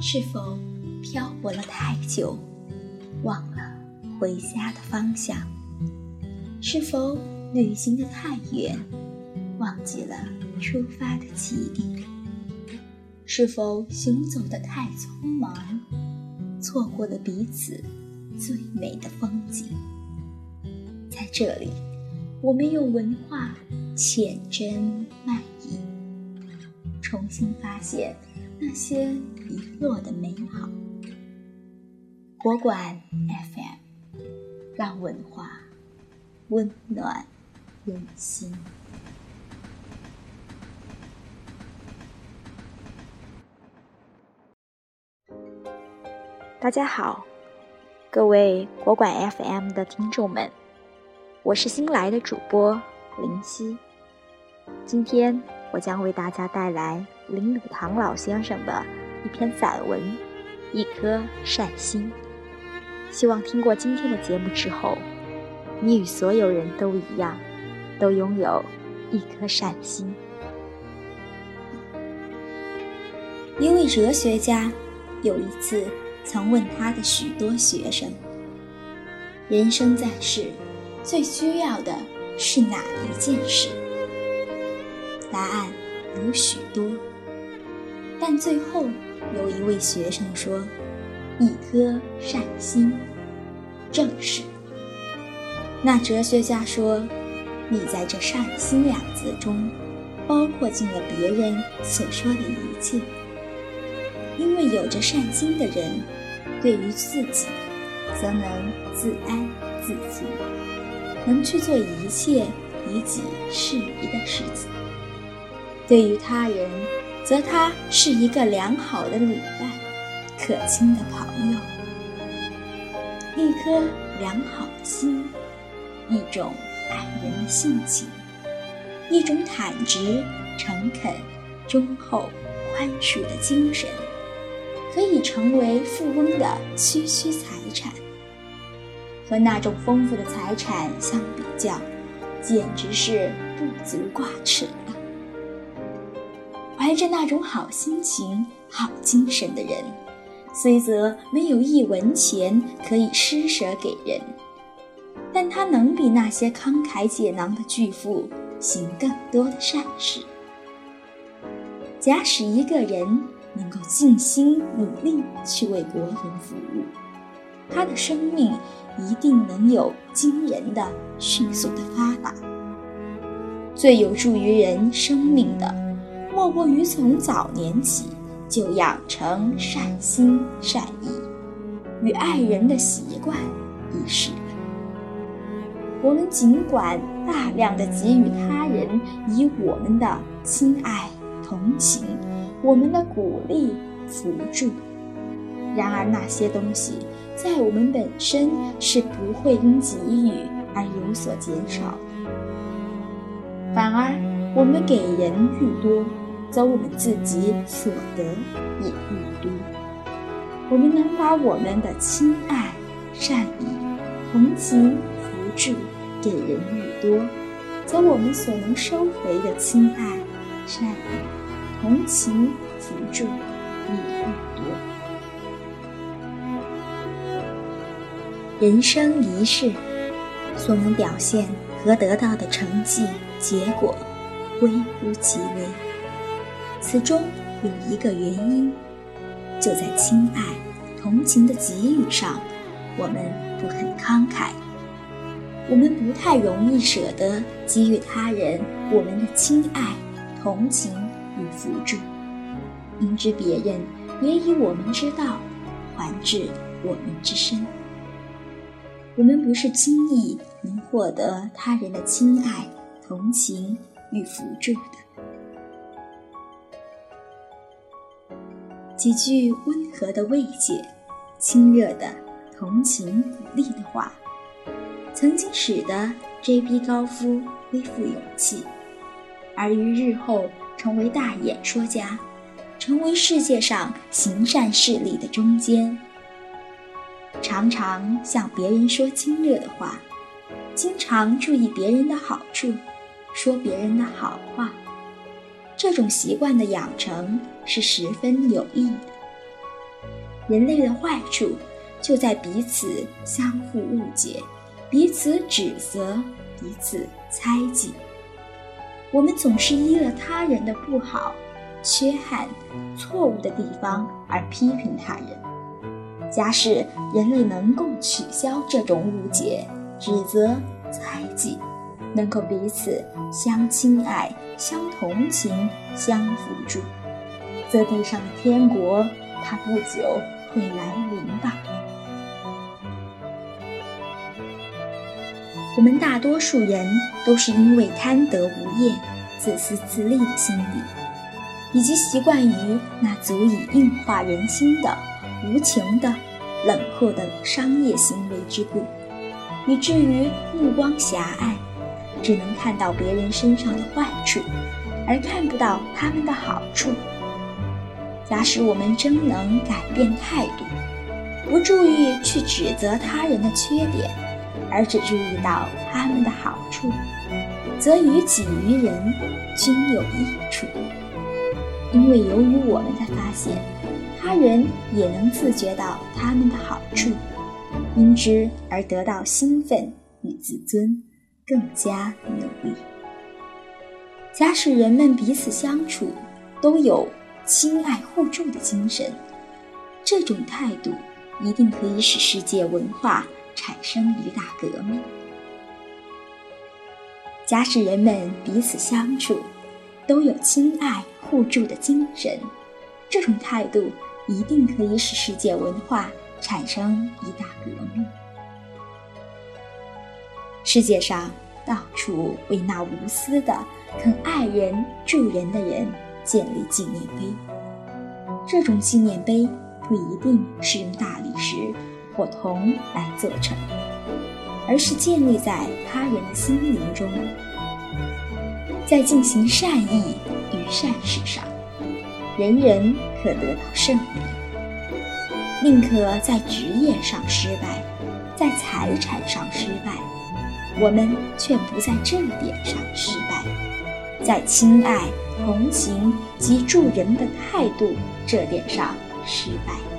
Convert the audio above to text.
是否漂泊了太久，忘了回家的方向？是否旅行的太远，忘记了出发的起点？是否行走的太匆忙，错过了彼此最美的风景？在这里，我们用文化浅斟慢意，重新发现那些遗落的美好。国馆 FM，让文化。温暖人心。大家好，各位国馆 FM 的听众们，我是新来的主播林夕。今天我将为大家带来林语堂老先生的一篇散文《一颗善心》，希望听过今天的节目之后。你与所有人都一样，都拥有一颗善心。一位哲学家有一次曾问他的许多学生：“人生在世，最需要的是哪一件事？”答案有许多，但最后有一位学生说：“一颗善心。”正是。那哲学家说：“你在这‘善心’两字中，包括进了别人所说的一切。因为有着善心的人，对于自己，则能自安自足，能去做一切以己适宜的事情；对于他人，则他是一个良好的旅伴，可亲的朋友。一颗良好的心。”一种爱人的性情，一种坦直、诚恳、忠厚、宽恕的精神，可以成为富翁的区区财产。和那种丰富的财产相比较，简直是不足挂齿了。怀着那种好心情、好精神的人，虽则没有一文钱可以施舍给人。但他能比那些慷慨解囊的巨富行更多的善事。假使一个人能够尽心努力去为国人服务，他的生命一定能有惊人的、迅速的发达。最有助于人生命的，莫过于从早年起就养成善心善意与爱人的习惯一事。我们尽管大量的给予他人以我们的亲爱、同情，我们的鼓励、辅助，然而那些东西在我们本身是不会因给予而有所减少的。反而，我们给人愈多，则我们自己所得也愈多。我们能把我们的亲爱、善意、同情。扶助给人愈多，则我们所能收回的亲爱、善意、同情、扶助也愈多。人生一世，所能表现和得到的成绩、结果，微乎其微。此中有一个原因，就在亲爱、同情的给予上，我们不肯慷慨。我们不太容易舍得给予他人我们的亲爱、同情与辅助，明知别人也以我们之道还治我们之身。我们不是轻易能获得他人的亲爱、同情与辅助的。几句温和的慰藉、亲热的同情鼓励的话。曾经使得 J.B. 高夫恢复勇气，而于日后成为大演说家，成为世界上行善事力的中间。常常向别人说亲热的话，经常注意别人的好处，说别人的好话，这种习惯的养成是十分有益的。人类的坏处就在彼此相互误解、彼此指责、彼此猜忌。我们总是依了他人的不好、缺憾、错误的地方而批评他人。假使人类能够取消这种误解、指责、猜忌，能够彼此相亲爱、相同情、相扶助，则地上的天国，它不久会来临吧。我们大多数人都是因为贪得无厌、自私自利的心理，以及习惯于那足以硬化人心的无情的、冷酷的商业行为之故，以至于目光狭隘。只能看到别人身上的坏处，而看不到他们的好处。假使我们真能改变态度，不注意去指责他人的缺点，而只注意到他们的好处，则于己于人均有益处。因为由于我们的发现，他人也能自觉到他们的好处，因之而得到兴奋与自尊。更加努力。假使人们彼此相处都有亲爱互助的精神，这种态度一定可以使世界文化产生一大革命。假使人们彼此相处都有亲爱互助的精神，这种态度一定可以使世界文化产生一大革命。世界上到处为那无私的、肯爱人助人的人建立纪念碑。这种纪念碑不一定是用大理石或铜来做成，而是建立在他人的心灵中，在进行善意与善事上，人人可得到胜利。宁可在职业上失败，在财产上失败。我们却不在这点上失败，在亲爱、同情及助人的态度这点上失败。